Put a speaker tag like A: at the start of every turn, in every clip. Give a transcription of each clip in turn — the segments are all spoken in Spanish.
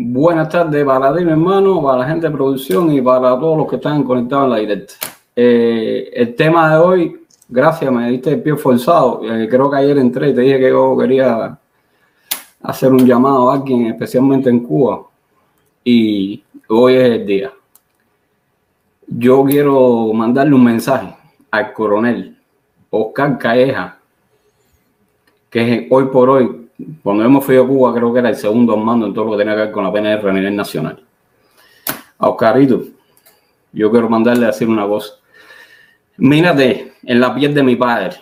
A: Buenas tardes para ti, mi hermano, para la gente de producción y para todos los que están conectados en la directa. Eh, el tema de hoy, gracias, me diste el pie forzado. Eh, creo que ayer entré y te dije que yo quería hacer un llamado a alguien, especialmente en Cuba, y hoy es el día. Yo quiero mandarle un mensaje al coronel Oscar Calleja, que hoy por hoy cuando hemos fui a Cuba, creo que era el segundo mando en todo lo que tenía que ver con la PNR a nivel nacional. A Oscarito, yo quiero mandarle a decir una cosa. Mírate en la piel de mi padre.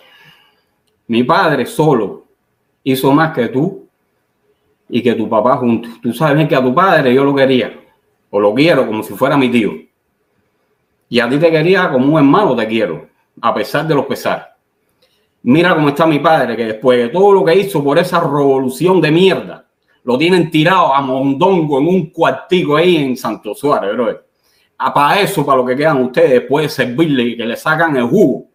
A: Mi padre solo hizo más que tú y que tu papá juntos. Tú sabes bien que a tu padre yo lo quería, o lo quiero como si fuera mi tío. Y a ti te quería como un hermano te quiero, a pesar de los pesares. Mira cómo está mi padre, que después de todo lo que hizo por esa revolución de mierda, lo tienen tirado a mondongo en un cuartico ahí en Santo Suárez, bro. A para eso, para lo que quedan ustedes, puede servirle y que le sacan el jugo.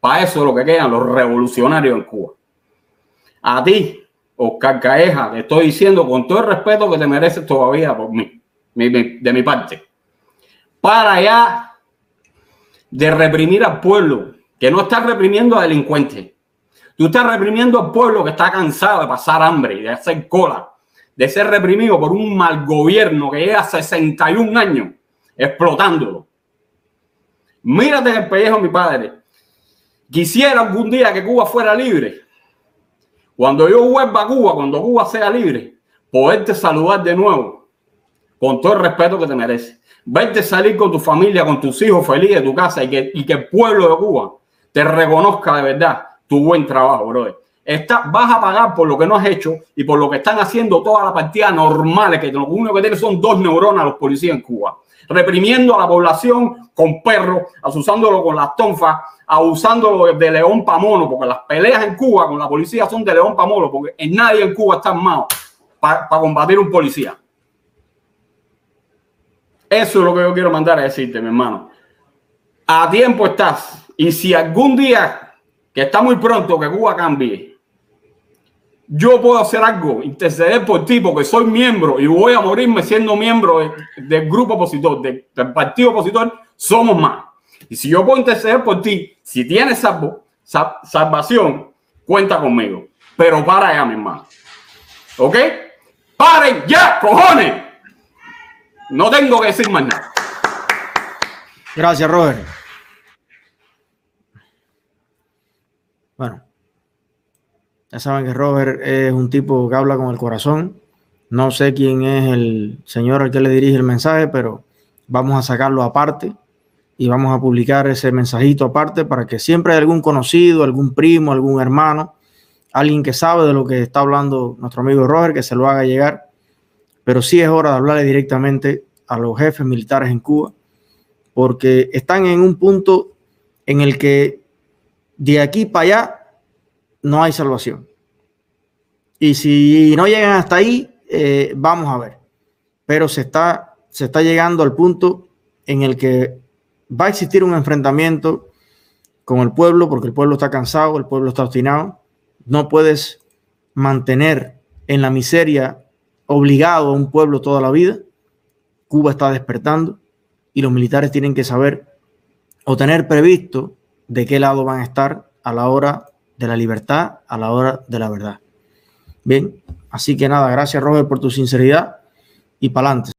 A: Para eso es lo que quedan los revolucionarios en Cuba. A ti, Oscar Caeja, te estoy diciendo con todo el respeto que te mereces todavía por mí, de mi parte. Para allá de reprimir al pueblo que no estás reprimiendo a delincuentes. Tú estás reprimiendo al pueblo que está cansado de pasar hambre de hacer cola, de ser reprimido por un mal gobierno que lleva 61 años explotándolo. Mírate en el pellejo, mi padre. Quisiera algún día que Cuba fuera libre. Cuando yo vuelva a Cuba, cuando Cuba sea libre, poderte saludar de nuevo con todo el respeto que te merece. Verte salir con tu familia, con tus hijos feliz de tu casa y que, y que el pueblo de Cuba te reconozca de verdad tu buen trabajo, brother. Está, vas a pagar por lo que no has hecho y por lo que están haciendo todas las partidas normales, que lo único que tienen son dos neuronas los policías en Cuba, reprimiendo a la población con perros, asusándolo con las tonfas, abusándolo de león pa' mono, porque las peleas en Cuba con la policía son de león pa' mono, porque en nadie en Cuba está armado para combatir un policía. Eso es lo que yo quiero mandar a decirte, mi hermano. A tiempo estás y si algún día, que está muy pronto, que Cuba cambie, yo puedo hacer algo, interceder por ti, porque soy miembro y voy a morirme siendo miembro del grupo opositor, del partido opositor, somos más. Y si yo puedo interceder por ti, si tienes salvo, salvación, cuenta conmigo. Pero para ya, mi hermano. ¿Ok? ¡Paren ya, cojones! No tengo que decir más nada.
B: Gracias, Robert. Bueno, ya saben que Robert es un tipo que habla con el corazón. No sé quién es el señor al que le dirige el mensaje, pero vamos a sacarlo aparte y vamos a publicar ese mensajito aparte para que siempre hay algún conocido, algún primo, algún hermano, alguien que sabe de lo que está hablando nuestro amigo Robert, que se lo haga llegar. Pero sí es hora de hablarle directamente a los jefes militares en Cuba, porque están en un punto en el que de aquí para allá no hay salvación. Y si no llegan hasta ahí, eh, vamos a ver. Pero se está, se está llegando al punto en el que va a existir un enfrentamiento con el pueblo, porque el pueblo está cansado, el pueblo está obstinado. No puedes mantener en la miseria obligado a un pueblo toda la vida. Cuba está despertando y los militares tienen que saber o tener previsto de qué lado van a estar a la hora de la libertad, a la hora de la verdad. Bien, así que nada, gracias Robert por tu sinceridad y para adelante.